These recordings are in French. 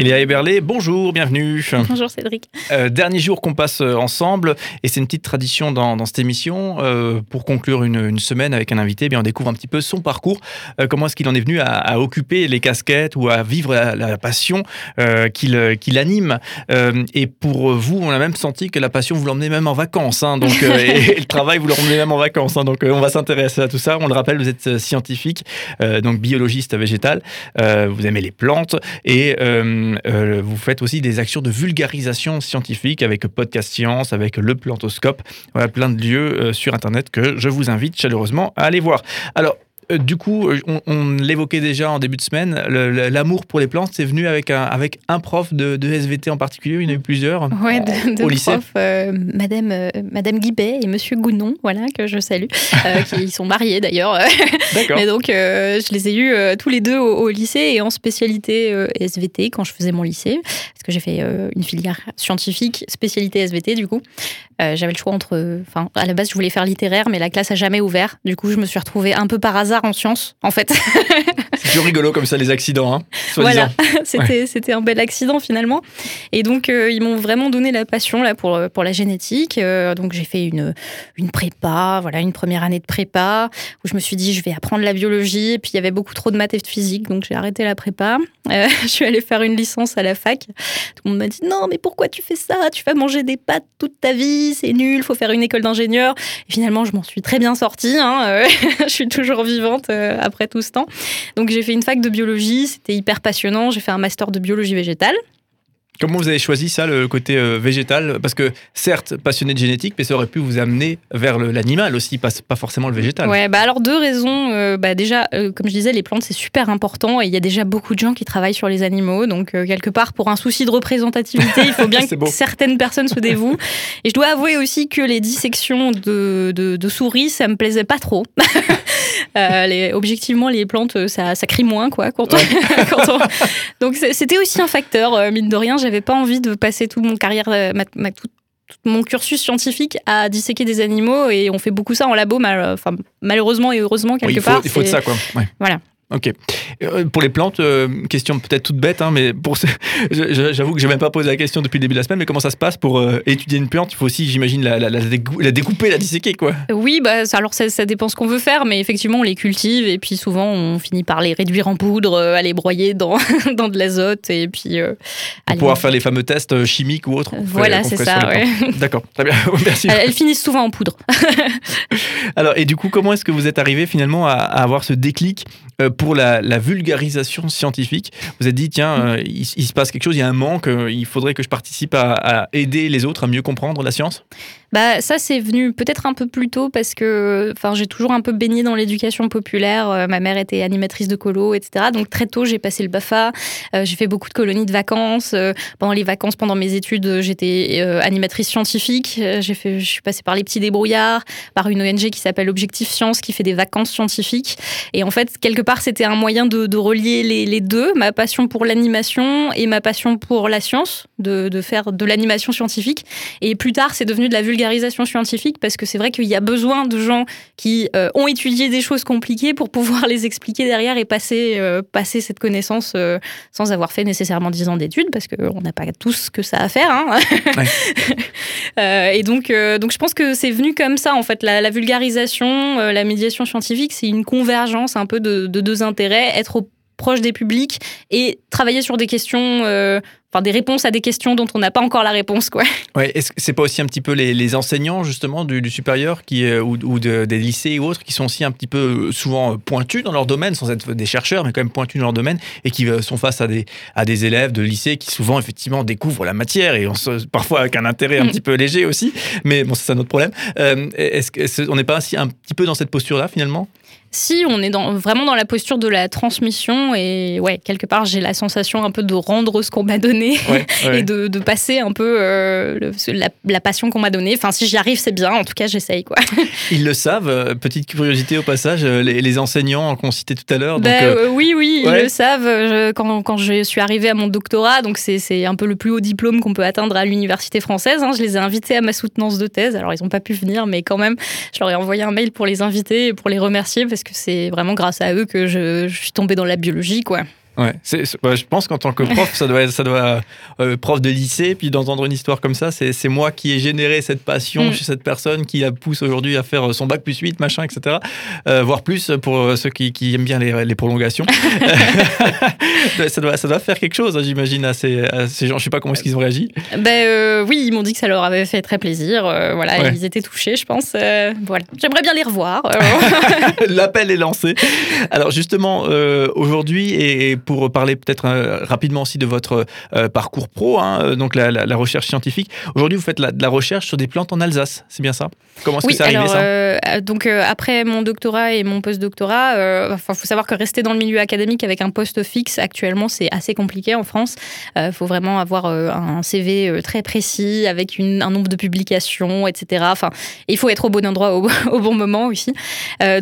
Eléa Eberlé, bonjour, bienvenue. Bonjour Cédric. Euh, dernier jour qu'on passe euh, ensemble et c'est une petite tradition dans, dans cette émission. Euh, pour conclure une, une, semaine avec un invité, eh bien on découvre un petit peu son parcours, euh, comment est-ce qu'il en est venu à, à, occuper les casquettes ou à vivre la, la passion qu'il qui anime? et pour vous, on a même senti que la passion vous l'emmenez même en vacances. Hein, donc, et, et, le travail vous l'emmenez même en vacances. Hein, donc on va s'intéresser à tout ça. On le rappelle, vous êtes scientifique, donc biologiste végétal. vous aimez les plantes et euh, vous faites aussi des actions de vulgarisation scientifique avec Podcast Science, avec le Plantoscope, voilà, plein de lieux euh, sur Internet que je vous invite chaleureusement à aller voir. Alors, du coup, euh, on, on l'évoquait déjà en début de semaine, l'amour pour les plantes, c'est venu avec un, avec un prof de, de, SVT en particulier, il y en a eu plusieurs ouais, de, de au lycée. Prof, euh, Madame, euh, Madame Guibet et Monsieur Gounon, voilà, que je salue, euh, qui sont mariés d'ailleurs. Mais donc, je les ai eus tous les deux au, au, lycée et en spécialité SVT quand je faisais mon lycée, parce que j'ai fait une filière scientifique, spécialité SVT du coup. J'avais le choix entre, enfin, à la base, je voulais faire littéraire, mais la classe a jamais ouvert. Du coup, je me suis retrouvée un peu par hasard en sciences, en fait. C'est plus rigolo comme ça, les accidents. Hein, voilà, c'était ouais. un bel accident finalement. Et donc, euh, ils m'ont vraiment donné la passion là, pour, pour la génétique. Euh, donc, j'ai fait une, une prépa, voilà, une première année de prépa, où je me suis dit, je vais apprendre la biologie. Et puis, il y avait beaucoup trop de maths et de physique, donc j'ai arrêté la prépa. Euh, je suis allée faire une licence à la fac. Tout le monde m'a dit, non, mais pourquoi tu fais ça? Tu vas manger des pâtes toute ta vie, c'est nul, faut faire une école d'ingénieur. Finalement, je m'en suis très bien sortie. Hein, je suis toujours vivante après tout ce temps. Donc j'ai fait une fac de biologie, c'était hyper passionnant. J'ai fait un master de biologie végétale. Comment vous avez choisi ça, le côté euh, végétal? Parce que certes, passionné de génétique, mais ça aurait pu vous amener vers l'animal aussi, pas, pas, forcément le végétal. Ouais, bah alors deux raisons. Euh, bah déjà, euh, comme je disais, les plantes c'est super important et il y a déjà beaucoup de gens qui travaillent sur les animaux. Donc quelque part, pour un souci de représentativité, il faut bien que beau. certaines personnes se dévouent. Et je dois avouer aussi que les dissections de, de, de souris, ça me plaisait pas trop. les, objectivement, les plantes, ça, ça crie moins quoi. Quand on, ouais. quand on... Donc c'était aussi un facteur, mine de rien j'avais pas envie de passer toute mon carrière, ma, ma, tout, tout, mon cursus scientifique à disséquer des animaux et on fait beaucoup ça en labo, mal, enfin, malheureusement et heureusement quelque oui, il faut, part. Il faut de ça quoi. Ouais. Voilà. Ok. Euh, pour les plantes, euh, question peut-être toute bête, hein, mais pour j'avoue que j'ai même pas posé la question depuis le début de la semaine, mais comment ça se passe pour euh, étudier une plante? Il faut aussi, j'imagine, la, la, la, la, découper, la disséquer, quoi. Oui, bah alors ça, ça, dépend ce qu'on veut faire, mais effectivement, on les cultive et puis souvent on finit par les réduire en poudre, à les broyer dans, dans de l'azote et puis. Pour pouvoir faire les fameux tests chimiques ou autres. Voilà, c'est ça. Ouais. D'accord, très bien. Merci. Elles, elles, finissent souvent en poudre. alors, et du coup, comment est-ce que vous êtes arrivé finalement à, à avoir ce déclic pour la, vulgarisation scientifique. Vous avez dit, tiens, euh, il, se passe quelque chose, il y a un manque, euh, il faudrait que je participe à, aider les autres à mieux comprendre la science? Bah, ça, c'est venu peut-être un peu plus tôt parce que j'ai toujours un peu baigné dans l'éducation populaire. Euh, ma mère était animatrice de colo, etc. Donc très tôt, j'ai passé le BAFA. J'ai fait beaucoup de colonies de vacances. Pendant les vacances, pendant mes études, j'étais animatrice scientifique. J'ai fait, je suis passée par les petits débrouillards, par une ONG qui s'appelle Objectif Science, qui fait des vacances scientifiques. Et en fait, quelque part, c'était un moyen de, relier les, les, deux, ma passion pour l'animation et ma passion pour la science, de, de faire de l'animation scientifique. Et plus tard, c'est devenu de la vulgarisation scientifique parce que c'est vrai qu'il y a besoin de gens qui euh, ont étudié des choses compliquées pour pouvoir les expliquer derrière et passer, euh, passer cette connaissance euh, sans avoir fait nécessairement 10 ans d'études parce qu'on n'a pas tous ce que ça à faire. Hein ouais. et donc, donc je pense que c'est venu comme ça en fait. La, la vulgarisation, la médiation scientifique, c'est une convergence un peu de, de deux intérêts, être au proche des publics et travailler sur des questions euh, enfin des réponses à des questions dont on n'a pas encore la réponse quoi. Ouais, est-ce que c'est pas aussi un petit peu les, les enseignants justement du, du supérieur qui euh, ou, ou de, des lycées ou autres qui sont aussi un petit peu euh, souvent pointus dans leur domaine sans être des chercheurs mais quand même pointus dans leur domaine et qui sont face à des à des élèves de lycée qui souvent effectivement découvrent la matière et on se, parfois avec un intérêt un petit peu léger aussi mais bon c'est un autre problème. Euh, est-ce qu'on n'est pas aussi un petit peu dans cette posture là finalement? Si on est dans, vraiment dans la posture de la transmission et ouais quelque part j'ai la sensation un peu de rendre ce qu'on m'a donné et de, passer un peu la, passion qu'on m'a donnée. Enfin, si j'y arrive, c'est bien. En tout cas, j'essaye. Quoi. Ils le savent. Petite curiosité au passage, les, enseignants qu'on citait tout à l'heure. Ben, oui, oui, ils le savent. quand, quand, je suis arrivée à mon doctorat, donc c'est un peu le plus haut diplôme qu'on peut atteindre à l'université française. Hein, je les ai invités à ma soutenance de thèse. Alors, ils n'ont pas pu venir, mais quand même, je leur ai envoyé un mail pour les inviter et pour les remercier parce que c'est vraiment grâce à eux que je, je suis tombée dans la biologie, quoi. Ouais, je pense qu'en tant que prof, ça doit ça doit, euh, prof de lycée, puis d'entendre une histoire comme ça, c'est moi qui ai généré cette passion mm. chez cette personne qui la pousse aujourd'hui à faire son bac plus 8, machin, etc. Euh, voire plus pour ceux qui, qui aiment bien les, les prolongations. ça, doit, ça doit faire quelque chose, hein, j'imagine, à ces, ces, gens. Je sais pas comment est-ce qu'ils ont réagi. Ben euh, oui, ils m'ont dit que ça leur avait fait très plaisir. voilà, ils étaient touchés, je pense. voilà, j'aimerais bien les revoir. L'appel est lancé. Alors justement, aujourd'hui et pour parler peut-être euh, rapidement aussi de votre euh, parcours pro, hein, euh, donc la, recherche scientifique. Aujourd'hui, vous faites de la recherche sur des plantes en Alsace, c'est bien ça? Comment est-ce que c'est arrivé ça? Donc après mon doctorat et mon post-doctorat, il faut savoir que rester dans le milieu académique avec un poste fixe actuellement, c'est assez compliqué en France. Il faut vraiment avoir un CV très précis avec une, un nombre de publications, etc. Enfin, il faut être au bon endroit au, au bon moment aussi.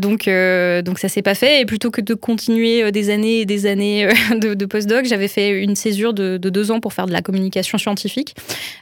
donc, donc ça s'est pas fait. Et plutôt que de continuer des années et des années de, postdoc, j'avais fait une césure de, deux ans pour faire de la communication scientifique.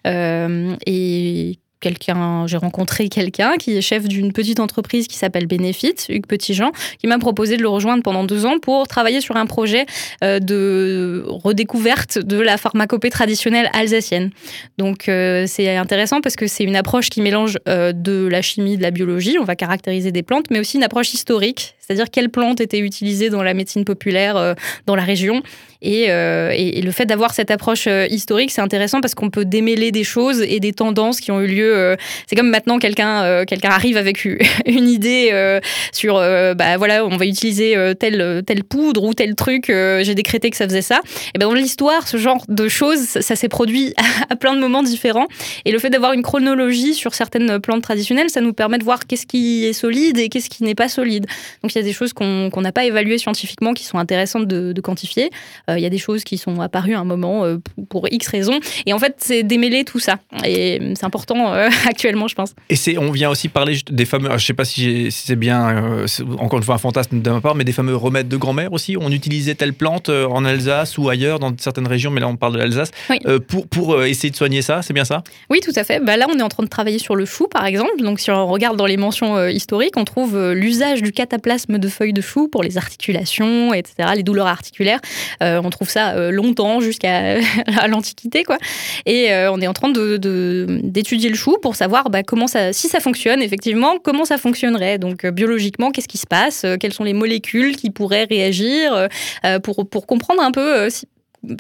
Euh, et quelqu'un, j'ai rencontré quelqu'un qui est chef d'une petite entreprise qui s'appelle Benefit, Hugues Petitjean, qui m'a proposé de le rejoindre pendant deux ans pour travailler sur un projet euh, de redécouverte de la pharmacopée traditionnelle alsacienne. Donc euh, c'est intéressant parce que c'est une approche qui mélange de la chimie, de la biologie, on va caractériser des plantes, mais aussi une approche historique, c'est-à-dire quelles plantes étaient utilisées dans la médecine populaire euh, dans la région. Euh, et, le fait d'avoir cette approche euh, historique, c'est intéressant parce qu'on peut démêler des choses et des tendances qui ont eu lieu. c'est comme maintenant quelqu'un quelqu'un arrive avec une idée sur, bah voilà, on va utiliser telle, telle poudre ou tel truc, j'ai décrété que ça faisait ça. Et ben dans l'histoire, ce genre de choses, ça, s'est produit à, plein de moments différents. Et le fait d'avoir une chronologie sur certaines plantes traditionnelles, ça nous permet de voir qu'est-ce qui est solide et qu'est-ce qui n'est pas solide. Il y a des choses qu'on n'a pas évaluées scientifiquement qui sont intéressantes de, quantifier. Euh, il y a des choses qui sont apparues à un moment euh, pour X raisons. Et en fait, c'est démêler tout ça. Et c'est important euh, actuellement, je pense. Et on vient aussi parler des fameux, je ne sais pas si, c'est bien, encore une fois un fantasme de ma part, mais des fameux remèdes de grand-mère aussi. On utilisait telle plante en Alsace ou ailleurs, dans certaines régions, mais là on parle de l'Alsace, pour, pour essayer de soigner ça, c'est bien ça? Oui, tout à fait. Bah, là, on est en train de travailler sur le chou, par exemple. Donc si on regarde dans les mentions historiques, on trouve l'usage du cataplasme de feuilles de chou pour les articulations, etc., les douleurs articulaires. Euh, on trouve ça euh, longtemps jusqu'à l'Antiquité, quoi. Et euh, on est en train d'étudier de, le chou pour savoir bah, comment ça, si ça fonctionne effectivement, comment ça fonctionnerait. Donc biologiquement, qu'est-ce qui se passe? Quelles sont les molécules qui pourraient réagir? Pour, pour comprendre un peu si,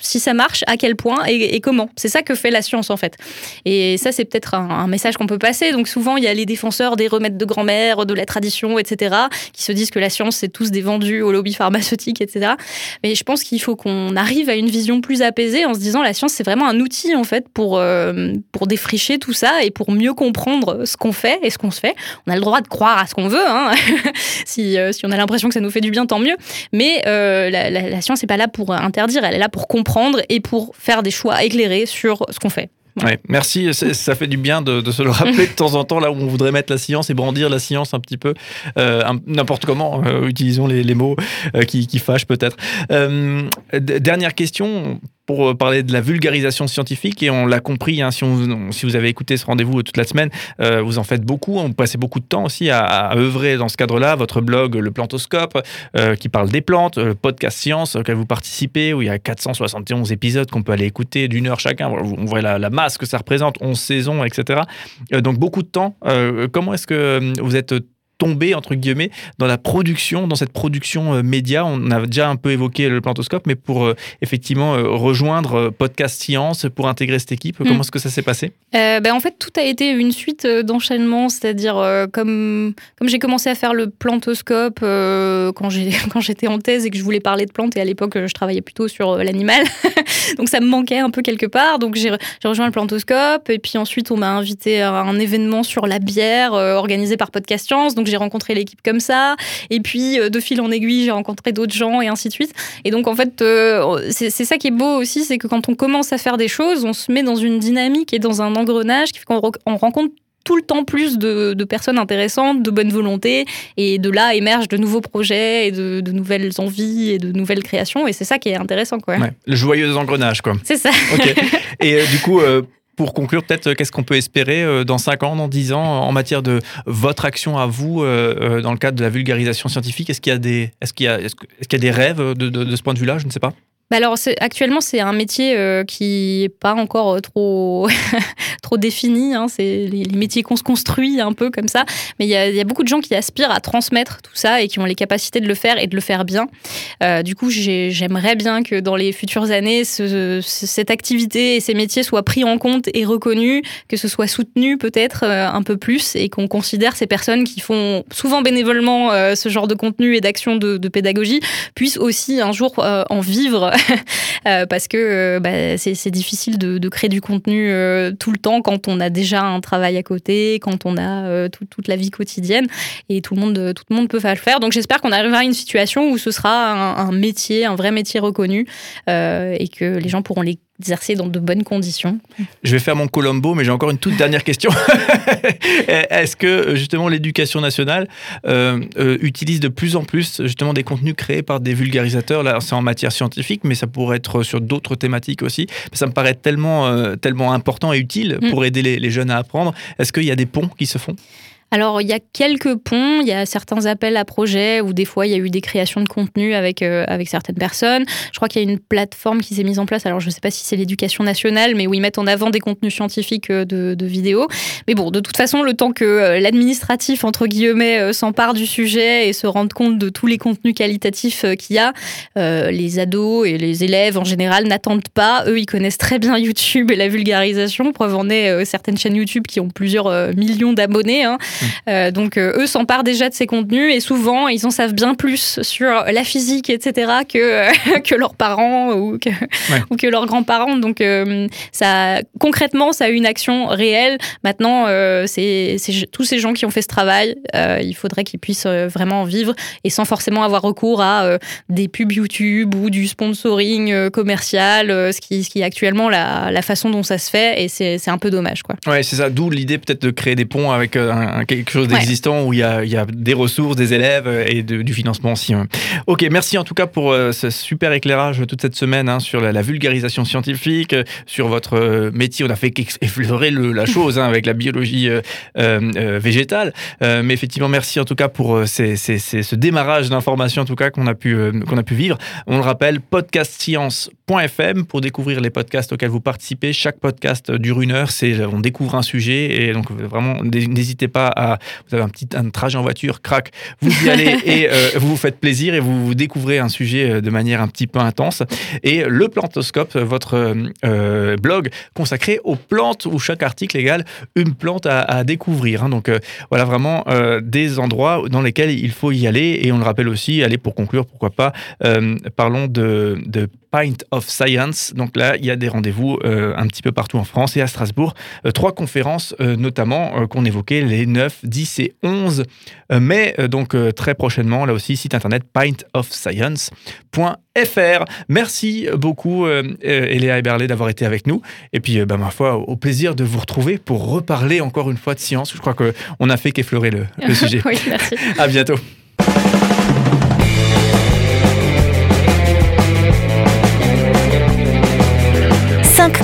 si ça marche, à quel point et, comment. C'est ça que fait la science en fait. Et ça, c'est peut-être un, message qu'on peut passer. Donc souvent, il y a les défenseurs des remèdes de grand-mère, de la tradition, etc., qui se disent que la science, c'est tous des vendus au lobby pharmaceutique, etc. Mais je pense qu'il faut qu'on arrive à une vision plus apaisée en se disant la science, c'est vraiment un outil en fait pour, euh, pour défricher tout ça et pour mieux comprendre ce qu'on fait et ce qu'on se fait. On a le droit de croire à ce qu'on veut. Hein. si, euh, si, on a l'impression que ça nous fait du bien, tant mieux. Mais euh, la, la, la science n'est pas là pour interdire, elle est là pour et pour faire des choix éclairés sur ce qu'on fait. Merci, ça fait du bien de, se le rappeler de temps en temps, là où on voudrait mettre la science et brandir la science un petit peu, euh, n'importe comment, euh, utilisons les, mots euh, qui, fâchent peut-être. dernière question, pour euh, parler de la vulgarisation scientifique et on l'a compris, hein, si, vous avez écouté ce rendez-vous toute la semaine, euh, vous en faites beaucoup, on passait beaucoup de temps aussi à, œuvrer dans ce cadre-là, votre blog Le Plantoscope euh, qui parle des plantes, le podcast Science auquel vous participez où il y a 471 épisodes qu'on peut aller écouter d'une heure chacun, on voit la, masse que ça représente, 11 saisons, etc. donc beaucoup de temps. comment est-ce que vous êtes tomber, entre guillemets, dans la production, dans cette production euh, média. On a déjà un peu évoqué le plantoscope, mais pour euh, effectivement euh, rejoindre Podcast Science, pour intégrer cette équipe, comment hmm. est-ce que ça s'est passé? Ben, En fait, tout a été une suite d'enchaînements, c'est-à-dire comme, comme j'ai commencé à faire le plantoscope quand j'étais en thèse et que je voulais parler de plantes, et à l'époque, je travaillais plutôt sur l'animal, donc ça me manquait un peu quelque part, donc j'ai rejoint le plantoscope, et puis ensuite, on m'a invité à un événement sur la bière organisé par Podcast Science, donc donc j'ai rencontré l'équipe comme ça. Et puis, de fil en aiguille, j'ai rencontré d'autres gens et ainsi de suite. Et donc, en fait, c'est ça qui est beau aussi, c'est que quand on commence à faire des choses, on se met dans une dynamique et dans un engrenage qui fait qu'on rencontre tout le temps plus de, personnes intéressantes, de bonne volonté, et de là émergent de nouveaux projets et de, nouvelles envies et de nouvelles créations, et c'est ça qui est intéressant. Quoi. le joyeux engrenage, quoi. C'est ça. Et euh, du coup, euh, pour conclure, peut-être, qu'est-ce qu'on peut espérer euh, dans 5 ans, dans 10 ans, en matière de votre action à vous dans le cadre de la vulgarisation scientifique? Est-ce qu'il y a des, est-ce y est-ce y a des rêves de, de ce point de vue-là? Je ne sais pas. Bah alors actuellement c'est un métier euh, qui est pas encore euh, trop trop défini. Hein. C'est les, métiers qu'on se construit un peu comme ça, mais il y a, beaucoup de gens qui aspirent à transmettre tout ça et qui ont les capacités de le faire et de le faire bien. Euh, du coup, j'aimerais bien que dans les futures années, ce, cette activité et ces métiers soient pris en compte et reconnus, que ce soit soutenu peut-être un peu plus et qu'on considère ces personnes qui font souvent bénévolement ce genre de contenu et d'action de, pédagogie puissent aussi un jour en vivre parce que euh, bah, c'est difficile de, créer du contenu euh, tout le temps quand on a déjà un travail à côté, quand on a toute la vie quotidienne et tout le monde, tout le monde peut le faire. Donc j'espère qu'on arrivera à une situation où ce sera un, un métier, un vrai métier reconnu et que les gens pourront les exercer dans de bonnes conditions. Je vais faire mon Colombo, mais j'ai encore une toute dernière question. Est-ce que justement l'éducation nationale euh, euh, utilise de plus en plus justement des contenus créés par des vulgarisateurs? Là, c'est en matière scientifique, mais ça pourrait être sur d'autres thématiques aussi. Ça me paraît tellement, euh, tellement important et utile mm. pour aider les, les jeunes à apprendre. Est-ce qu'il y a des ponts qui se font? Alors, il y a quelques ponts, il y a certains appels à projets où des fois il y a eu des créations de contenu avec, euh, avec certaines personnes. Je crois qu'il y a une plateforme qui s'est mise en place, alors je ne sais pas si c'est l'éducation nationale, mais où ils mettent en avant des contenus scientifiques euh, de, vidéos. Mais bon, de toute façon, le temps que euh, l'administratif, entre guillemets, s'empare du sujet et se rende compte de tous les contenus qualitatifs qu'il y a, les ados et les élèves en général n'attendent pas. Eux, ils connaissent très bien YouTube et la vulgarisation. Preuve en est certaines chaînes YouTube qui ont plusieurs millions d'abonnés. Hein. Euh, donc euh, eux s'emparent déjà de ces contenus et souvent ils en savent bien plus sur la physique, etc. que que leurs parents ou que, ou que leurs grands-parents. Donc euh, ça concrètement ça a une action réelle. Maintenant c'est tous ces gens qui ont fait ce travail, il faudrait qu'ils puissent vraiment en vivre et sans forcément avoir recours à des pubs YouTube ou du sponsoring commercial, ce qui, ce qui est actuellement la, la façon dont ça se fait et c'est un peu dommage quoi. Ouais c'est ça. D'où l'idée peut-être de créer des ponts avec un quelque chose d'existant où il y, a, il y, a, des ressources, des élèves et du financement aussi. Hein. Ok, merci en tout cas pour euh, ce super éclairage toute cette semaine hein, sur la, vulgarisation scientifique, euh, sur votre euh, métier. On a fait effleurer le, la chose hein, avec la biologie végétale. mais effectivement, merci en tout cas pour ce démarrage d'informations en tout cas qu'on a, pu qu'on a pu vivre. On le rappelle, podcastscience.fm pour découvrir les podcasts auxquels vous participez. Chaque podcast dure une heure. C'est, on découvre un sujet et donc vraiment n'hésitez pas à vous avez un petit un trajet en voiture, crac, vous y allez et euh, vous vous faites plaisir et vous, découvrez un sujet euh, de manière un petit peu intense. Et le Plantoscope, votre euh, blog consacré aux plantes où chaque article égale une plante à, découvrir. Hein. Donc voilà vraiment des endroits dans lesquels il faut y aller et on le rappelle aussi, allez pour conclure, pourquoi pas, parlons de, de Pint of Science. Donc là, il y a des rendez-vous euh, un petit peu partout en France et à Strasbourg. Euh, trois conférences euh, notamment qu'on évoquait les 9, 10 et 11 mai. donc très prochainement, là aussi, site internet pintofscience.fr. Merci beaucoup Eléa Eberlé d'avoir été avec nous. Et puis, bah, ma foi, au plaisir de vous retrouver pour reparler encore une fois de science. Je crois qu'on a fait qu'effleurer le, le sujet. oui, merci. À bientôt.